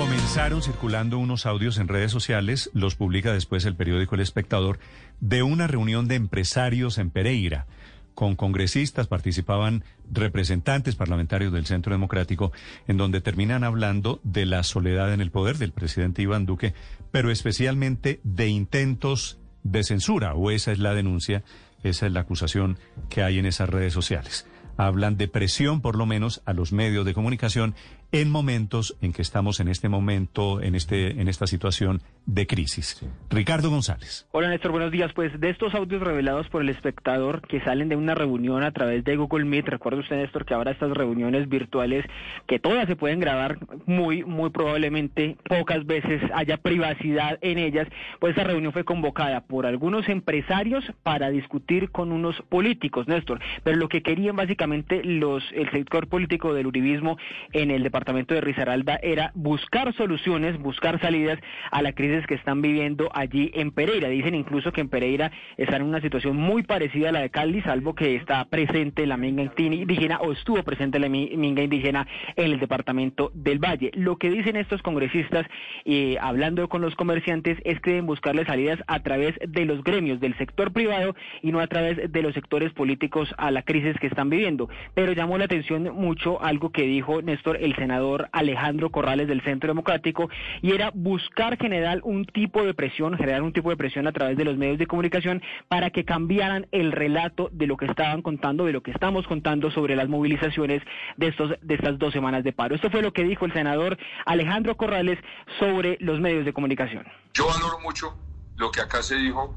Comenzaron circulando unos audios en redes sociales, los publica después el periódico El Espectador, de una reunión de empresarios en Pereira. Con congresistas participaban representantes parlamentarios del Centro Democrático, en donde terminan hablando de la soledad en el poder del presidente Iván Duque, pero especialmente de intentos de censura, o esa es la denuncia, esa es la acusación que hay en esas redes sociales hablan de presión, por lo menos, a los medios de comunicación en momentos en que estamos en este momento, en este, en esta situación de crisis. Ricardo González. Hola Néstor, buenos días. Pues de estos audios revelados por el espectador que salen de una reunión a través de Google Meet, recuerda usted Néstor que ahora estas reuniones virtuales, que todas se pueden grabar muy, muy probablemente pocas veces haya privacidad en ellas, pues esta reunión fue convocada por algunos empresarios para discutir con unos políticos, Néstor. Pero lo que querían básicamente los, el sector político del uribismo en el departamento departamento de Risaralda era buscar soluciones, buscar salidas a la crisis que están viviendo allí en Pereira. Dicen incluso que en Pereira están en una situación muy parecida a la de Cali, salvo que está presente la minga indígena o estuvo presente la minga indígena en el departamento del Valle. Lo que dicen estos congresistas, eh, hablando con los comerciantes, es que deben buscarle salidas a través de los gremios del sector privado y no a través de los sectores políticos a la crisis que están viviendo. Pero llamó la atención mucho algo que dijo Néstor, el senador senador Alejandro Corrales del Centro Democrático y era buscar generar un tipo de presión, generar un tipo de presión a través de los medios de comunicación para que cambiaran el relato de lo que estaban contando, de lo que estamos contando sobre las movilizaciones de estos de estas dos semanas de paro. Esto fue lo que dijo el senador Alejandro Corrales sobre los medios de comunicación. Yo valoro mucho lo que acá se dijo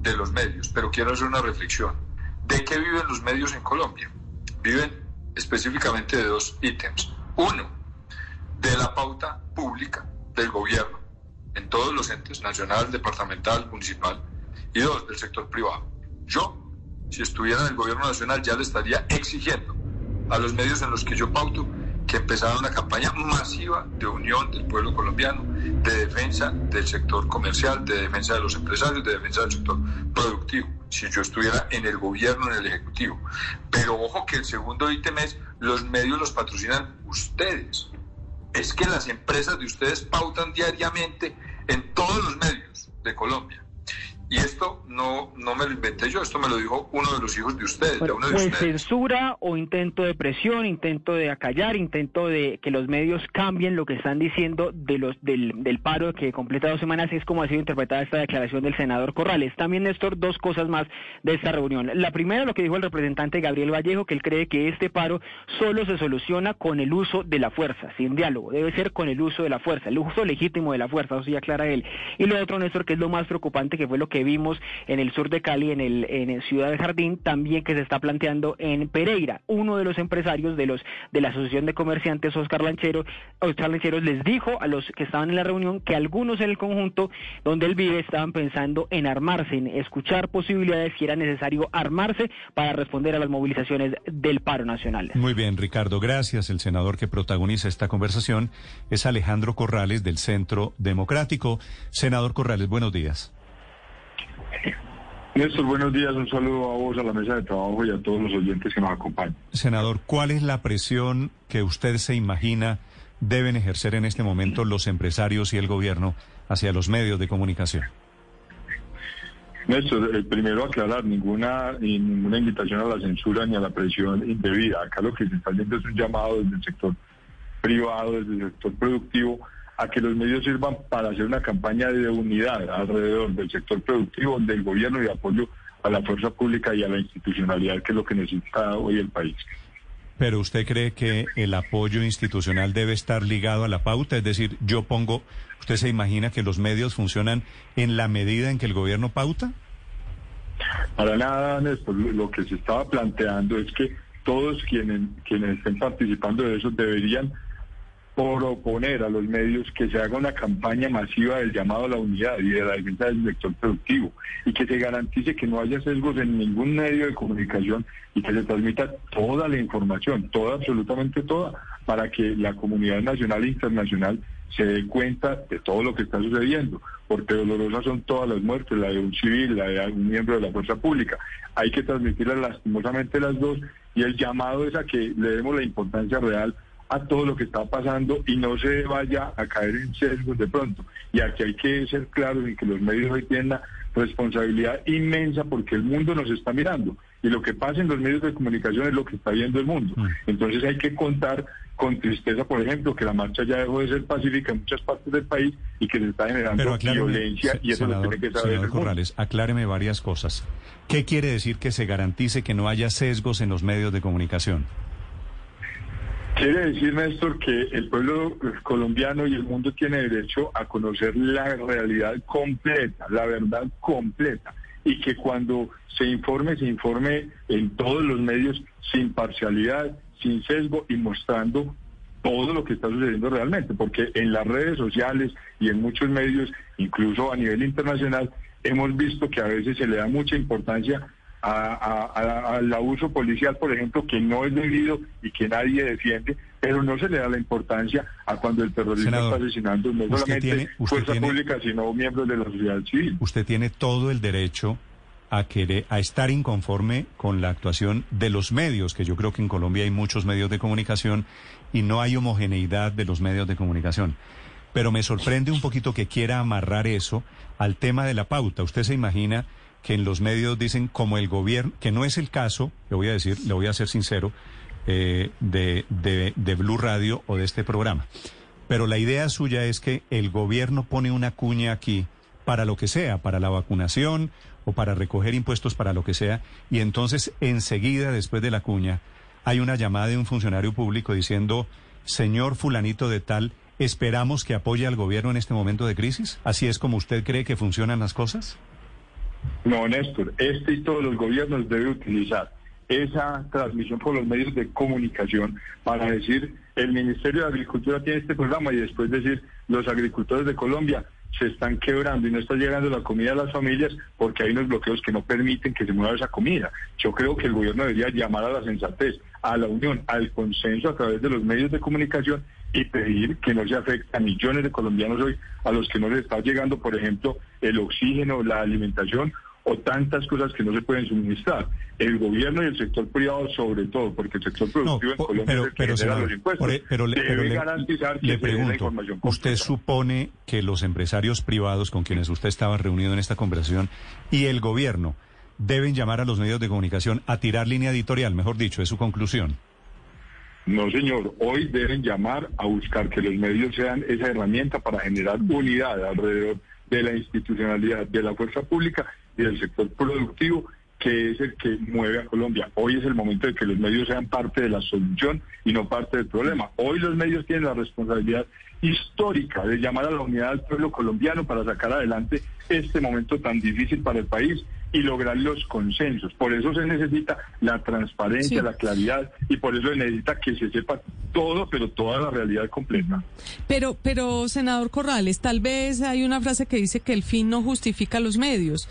de los medios, pero quiero hacer una reflexión. ¿De qué viven los medios en Colombia? Viven específicamente de dos ítems. Uno, de la pauta pública del gobierno en todos los entes, nacional, departamental, municipal. Y dos, del sector privado. Yo, si estuviera en el gobierno nacional, ya le estaría exigiendo a los medios en los que yo pauto que empezaran una campaña masiva de unión del pueblo colombiano, de defensa del sector comercial, de defensa de los empresarios, de defensa del sector productivo, si yo estuviera en el gobierno, en el ejecutivo. Pero ojo que el segundo ítem es, los medios los patrocinan ustedes. Es que las empresas de ustedes pautan diariamente en todos los medios de Colombia. Y esto no, no me lo inventé yo, esto me lo dijo uno de los hijos de ustedes, de uno de pues censura o intento de presión, intento de acallar, intento de que los medios cambien lo que están diciendo de los del, del paro que completa dos semanas, es como ha sido interpretada esta declaración del senador Corrales. También, Néstor, dos cosas más de esta reunión. La primera, lo que dijo el representante Gabriel Vallejo, que él cree que este paro solo se soluciona con el uso de la fuerza, sin diálogo, debe ser con el uso de la fuerza, el uso legítimo de la fuerza, eso ya aclara él. Y lo otro, Néstor, que es lo más preocupante, que fue lo que vimos en el sur de Cali, en el en Ciudad de Jardín, también que se está planteando en Pereira. Uno de los empresarios de los de la Asociación de Comerciantes, Oscar Lanchero, Oscar Lancheros, les dijo a los que estaban en la reunión que algunos en el conjunto donde él vive estaban pensando en armarse, en escuchar posibilidades si era necesario armarse para responder a las movilizaciones del paro nacional. Muy bien, Ricardo, gracias. El senador que protagoniza esta conversación es Alejandro Corrales del Centro Democrático. Senador Corrales, buenos días. Néstor, buenos días. Un saludo a vos, a la mesa de trabajo y a todos los oyentes que nos acompañan. Senador, ¿cuál es la presión que usted se imagina deben ejercer en este momento los empresarios y el gobierno hacia los medios de comunicación? Néstor, el primero aclarar, ninguna, ninguna invitación a la censura ni a la presión indebida. Acá lo que se está haciendo es un llamado desde el sector privado, desde el sector productivo, a que los medios sirvan para hacer una campaña de unidad alrededor del sector productivo, del gobierno y de apoyo a la fuerza pública y a la institucionalidad, que es lo que necesita hoy el país. Pero usted cree que el apoyo institucional debe estar ligado a la pauta, es decir, yo pongo, ¿usted se imagina que los medios funcionan en la medida en que el gobierno pauta? Para nada, Néstor, lo que se estaba planteando es que todos quienes, quienes estén participando de eso deberían proponer a los medios que se haga una campaña masiva del llamado a la unidad y de la defensa del sector productivo y que se garantice que no haya sesgos en ningún medio de comunicación y que se transmita toda la información, toda, absolutamente toda, para que la comunidad nacional e internacional se dé cuenta de todo lo que está sucediendo, porque dolorosas son todas las muertes, la de un civil, la de un miembro de la fuerza pública. Hay que transmitirlas lastimosamente las dos y el llamado es a que le demos la importancia real a todo lo que está pasando y no se vaya a caer en sesgos de pronto. Y aquí hay que ser claros en que los medios hoy tienen una responsabilidad inmensa porque el mundo nos está mirando y lo que pasa en los medios de comunicación es lo que está viendo el mundo. Mm. Entonces hay que contar con tristeza, por ejemplo, que la marcha ya dejó de ser pacífica en muchas partes del país y que se está generando violencia y eso lo tiene que saber el Corrales, acláreme varias cosas. ¿Qué quiere decir que se garantice que no haya sesgos en los medios de comunicación? Quiere decir, Néstor, que el pueblo colombiano y el mundo tiene derecho a conocer la realidad completa, la verdad completa y que cuando se informe, se informe en todos los medios sin parcialidad, sin sesgo y mostrando todo lo que está sucediendo realmente, porque en las redes sociales y en muchos medios, incluso a nivel internacional, hemos visto que a veces se le da mucha importancia al abuso policial, por ejemplo, que no es debido y que nadie defiende, pero no se le da la importancia a cuando el terrorismo está asesinando no solamente fuerza pública, sino miembros de la sociedad civil. Usted tiene todo el derecho a querer, a estar inconforme con la actuación de los medios, que yo creo que en Colombia hay muchos medios de comunicación y no hay homogeneidad de los medios de comunicación. Pero me sorprende un poquito que quiera amarrar eso al tema de la pauta. Usted se imagina que en los medios dicen como el gobierno, que no es el caso, le voy a decir, le voy a ser sincero, eh, de, de, de Blue Radio o de este programa. Pero la idea suya es que el gobierno pone una cuña aquí para lo que sea, para la vacunación o para recoger impuestos para lo que sea, y entonces enseguida, después de la cuña, hay una llamada de un funcionario público diciendo, señor fulanito de tal, esperamos que apoye al gobierno en este momento de crisis. ¿Así es como usted cree que funcionan las cosas? No, Néstor, este y todos los gobiernos deben utilizar esa transmisión por los medios de comunicación para decir el Ministerio de Agricultura tiene este programa y después decir los agricultores de Colombia se están quebrando y no está llegando la comida a las familias porque hay unos bloqueos que no permiten que se mueva esa comida. Yo creo que el gobierno debería llamar a la sensatez, a la unión, al consenso a través de los medios de comunicación y pedir que no se afecte a millones de colombianos hoy a los que no les está llegando, por ejemplo, el oxígeno, la alimentación o tantas cosas que no se pueden suministrar. El gobierno y el sector privado sobre todo, porque el sector productivo en Colombia pero, es el que pero, los impuestos, e- pero, debe garantizar que le se pregunto, la información ¿Usted supone que los empresarios privados con quienes usted estaba reunido en esta conversación y el gobierno deben llamar a los medios de comunicación a tirar línea editorial, mejor dicho, es su conclusión? No, señor. Hoy deben llamar a buscar que los medios sean esa herramienta para generar unidad alrededor de la institucionalidad de la fuerza pública y del sector productivo que es el que mueve a Colombia. Hoy es el momento de que los medios sean parte de la solución y no parte del problema. Hoy los medios tienen la responsabilidad histórica de llamar a la unidad del pueblo colombiano para sacar adelante este momento tan difícil para el país y lograr los consensos. Por eso se necesita la transparencia, la claridad y por eso se necesita que se sepa todo, pero toda la realidad completa. Pero, pero, senador Corrales, tal vez hay una frase que dice que el fin no justifica los medios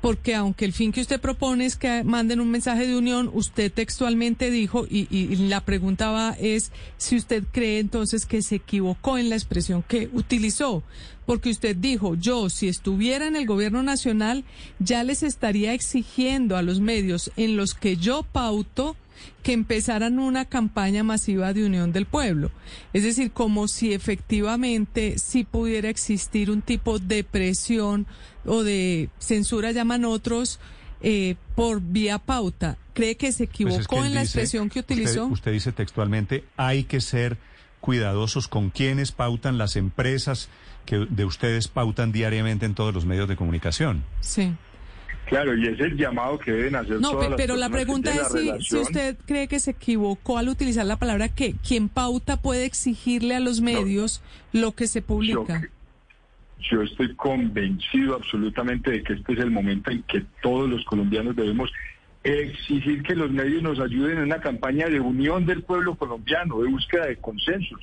porque aunque el fin que usted propone es que manden un mensaje de unión, usted textualmente dijo, y, y, la pregunta va es si usted cree entonces que se equivocó en la expresión que utilizó, porque usted dijo, yo si estuviera en el gobierno nacional ya les estaría exigiendo a los medios en los que yo pauto que empezaran una campaña masiva de unión del pueblo. Es decir, como si efectivamente sí pudiera existir un tipo de presión o de censura, llaman otros, eh, por vía pauta. ¿Cree que se pues equivocó en la expresión que utilizó? Usted, dice textualmente, hay que ser cuidadosos con quienes pautan las empresas que de ustedes pautan diariamente en todos los medios de comunicación. Sí. Claro, y es el llamado que deben hacer no, pero la pregunta es si, usted cree que se equivocó al utilizar la palabra que quien pauta puede exigirle a los medios lo que se publica. Yo, estoy convencido absolutamente de que este es el momento en que todos los colombianos debemos exigir que los medios nos ayuden en una campaña de unión del pueblo colombiano, de búsqueda de consensos.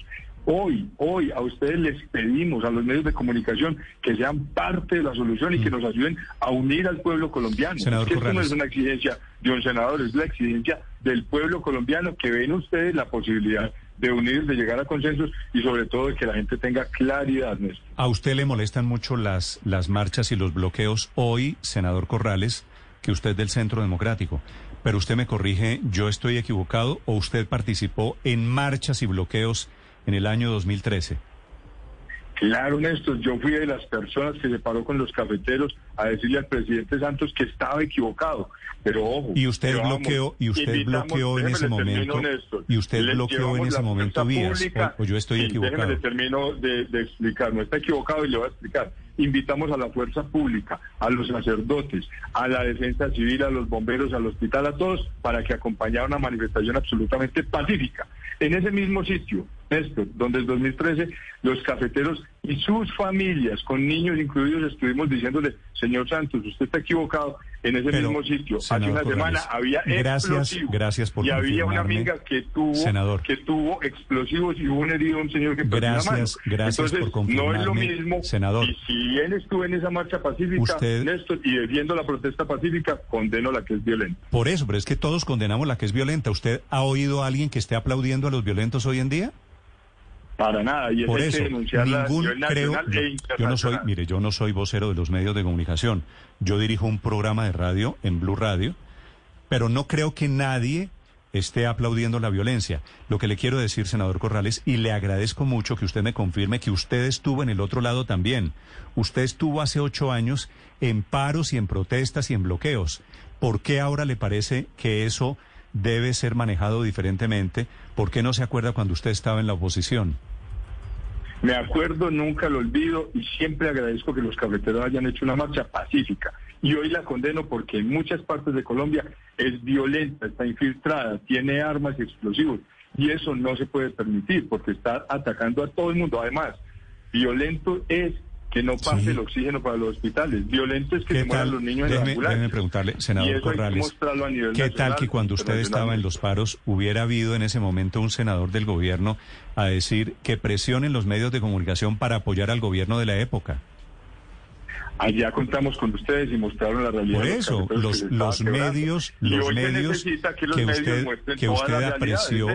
Hoy, hoy a ustedes les pedimos, a los medios de comunicación, que sean parte de la solución y que mm. nos ayuden a unir al pueblo colombiano. Senador esto no es una exigencia de un senador, es la exigencia del pueblo colombiano que ven ustedes la posibilidad de unir, de llegar a consensos y sobre todo de que la gente tenga claridad. Néstor. ¿A usted le molestan mucho las, las marchas y los bloqueos hoy, senador Corrales, que usted del Centro Democrático? Pero usted me corrige, ¿yo estoy equivocado o usted participó en marchas y bloqueos en el año 2013? Claro, Néstor, yo fui de las personas que se paró con los cafeteros a decirle al presidente Santos que estaba equivocado. Pero ojo. Y usted bloqueó, y usted bloqueó en ese momento. y usted bloqueó en ese momento vías. O, yo estoy equivocado. Déjeme termino de, de explicar. No está equivocado y le voy a explicar invitamos a la fuerza pública, a los sacerdotes, a la defensa civil, a los bomberos, al hospital, a todos, para que acompañara una manifestación absolutamente pacífica. En ese mismo sitio, Néstor, donde en 2013 los cafeteros y sus familias, con niños incluidos, estuvimos diciéndole, señor Santos, usted está equivocado, en ese mismo sitio. Hace una semana había gracias, gracias por y había una amiga que tuvo senador. que tuvo explosivos y hubo un herido un señor que gracias, la mano. Gracias Entonces, por no es lo mismo. Senador. Y si bien estuve en esa marcha pacífica, usted, Néstor, y defiendo la protesta pacífica, condeno la que es violenta. Por eso, pero es que todos condenamos la que es violenta. ¿Usted ha oído a alguien que esté aplaudiendo a los violentos hoy en día? Para nada, y Por eso, ningún creo, e yo, no soy, mire, yo no soy vocero de los medios de comunicación. Yo dirijo un programa de radio en Blue Radio, pero no creo que nadie esté aplaudiendo la violencia. Lo que le quiero decir, senador Corrales, y le agradezco mucho que usted me confirme que usted estuvo en el otro lado también. Usted estuvo hace ocho años en paros y en protestas y en bloqueos. ¿Por qué ahora le parece que eso debe ser manejado diferentemente? ¿Por qué no se acuerda cuando usted estaba en la oposición? Me acuerdo, nunca lo olvido y siempre agradezco que los cafeteros hayan hecho una marcha pacífica. Y hoy la condeno porque en muchas partes de Colombia es violenta, está infiltrada, tiene armas y explosivos. Y eso no se puede permitir porque está atacando a todo el mundo. Además, violento es que no pase el oxígeno para los hospitales. Violento es que se mueran los niños déjeme, en la Déjeme preguntarle, senador Corrales, ¿qué tal que cuando usted estaba en los paros hubiera habido en ese momento un senador del gobierno a decir que presionen los medios de comunicación para apoyar al gobierno de la época? Allá contamos con ustedes y mostraron la realidad. Por eso, los, los medios, los medios que, usted, que usted apreció,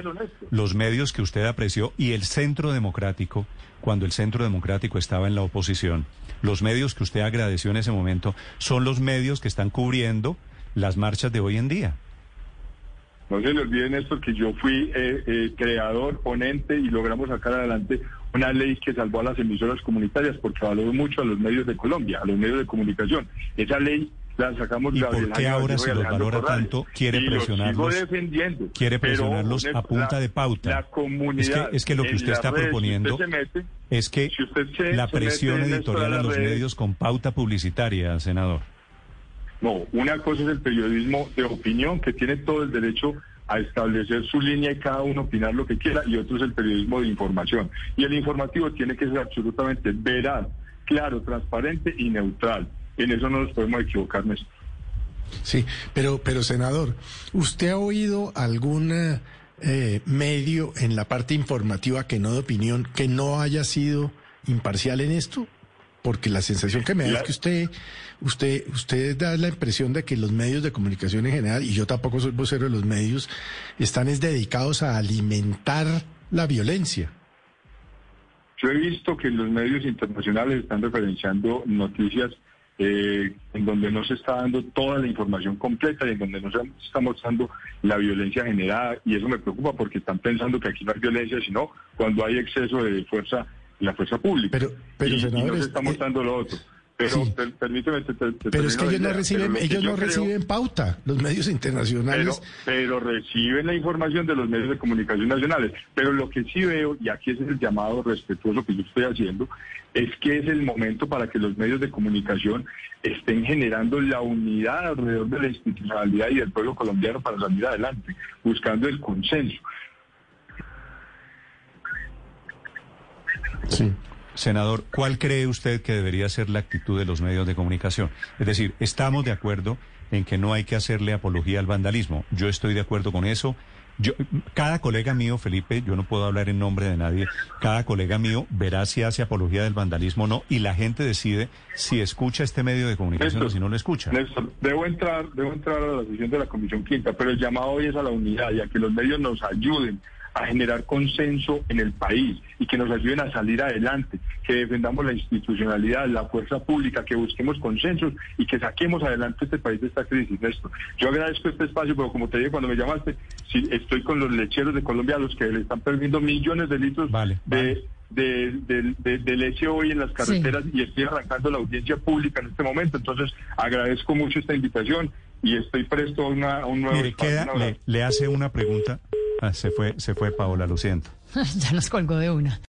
los medios que usted apreció y el Centro Democrático, cuando el Centro Democrático estaba en la oposición, los medios que usted agradeció en ese momento son los medios que están cubriendo las marchas de hoy en día. No se le olviden esto que yo fui eh, eh, creador, ponente y logramos sacar adelante una ley que salvó a las emisoras comunitarias porque valoró mucho a los medios de Colombia, a los medios de comunicación. Esa ley la sacamos ¿Y por qué ahora si los valora tanto quiere presionarlos? defendiendo, quiere presionarlos a punta de pauta. La comunidad, es que, lo que usted está proponiendo es que la presión editorial a los medios con pauta publicitaria, senador. No, una cosa es el periodismo de opinión que tiene todo el derecho a establecer su línea y cada uno opinar lo que quiera, y otro es el periodismo de información. Y el informativo tiene que ser absolutamente veraz, claro, transparente y neutral. En eso no nos podemos equivocar, Néstor. Sí, pero, pero senador, ¿usted ha oído algún eh, medio en la parte informativa que no de opinión que no haya sido imparcial en esto? Porque la sensación que me da es que usted, usted, usted da la impresión de que los medios de comunicación en general, y yo tampoco soy vocero de los medios, están es dedicados a alimentar la violencia. Yo he visto que los medios internacionales están referenciando noticias eh, en donde no se está dando toda la información completa y en donde no se está mostrando la violencia generada y eso me preocupa porque están pensando que aquí no hay violencia, sino cuando hay exceso de fuerza la fuerza pública. Pero, pero y, nos está mostrando lo otro. Pero permíteme, pero es que ellos no reciben, ellos no reciben pauta, los medios internacionales. Pero, reciben la información de los medios de comunicación nacionales. Pero lo que sí veo, y aquí es el llamado respetuoso que yo estoy haciendo, es que es el momento para que los medios de comunicación estén generando la unidad alrededor de la institucionalidad y del pueblo colombiano para salir adelante, buscando el consenso. Sí. Senador, ¿cuál cree usted que debería ser la actitud de los medios de comunicación? Es decir, estamos de acuerdo en que no hay que hacerle apología al vandalismo. Yo estoy de acuerdo con eso. Yo, cada colega mío, Felipe, yo no puedo hablar en nombre de nadie, cada colega mío verá si hace apología del vandalismo o no y la gente decide si escucha este medio de comunicación o si no lo escucha. debo entrar, debo entrar a la sesión de la Comisión Quinta, pero el llamado hoy es a la unidad y a que los medios nos ayuden a generar consenso en el país y que nos ayuden a salir adelante, que defendamos la institucionalidad, la fuerza pública, que busquemos consensos y que saquemos adelante este país de esta crisis, Néstor. Yo agradezco este espacio, pero como te dije cuando me llamaste, sí, estoy con los lecheros de Colombia, los que le están perdiendo millones de litros Vale, de, vale. de, de- de- de leche hoy en las carreteras y estoy arrancando la audiencia pública en este momento. Entonces, agradezco mucho esta invitación y estoy presto a, una- a un nuevo Mire, espacio. queda, le hace una pregunta. Ah, se fue, se fue Paola, lo siento. ya nos colgó de una.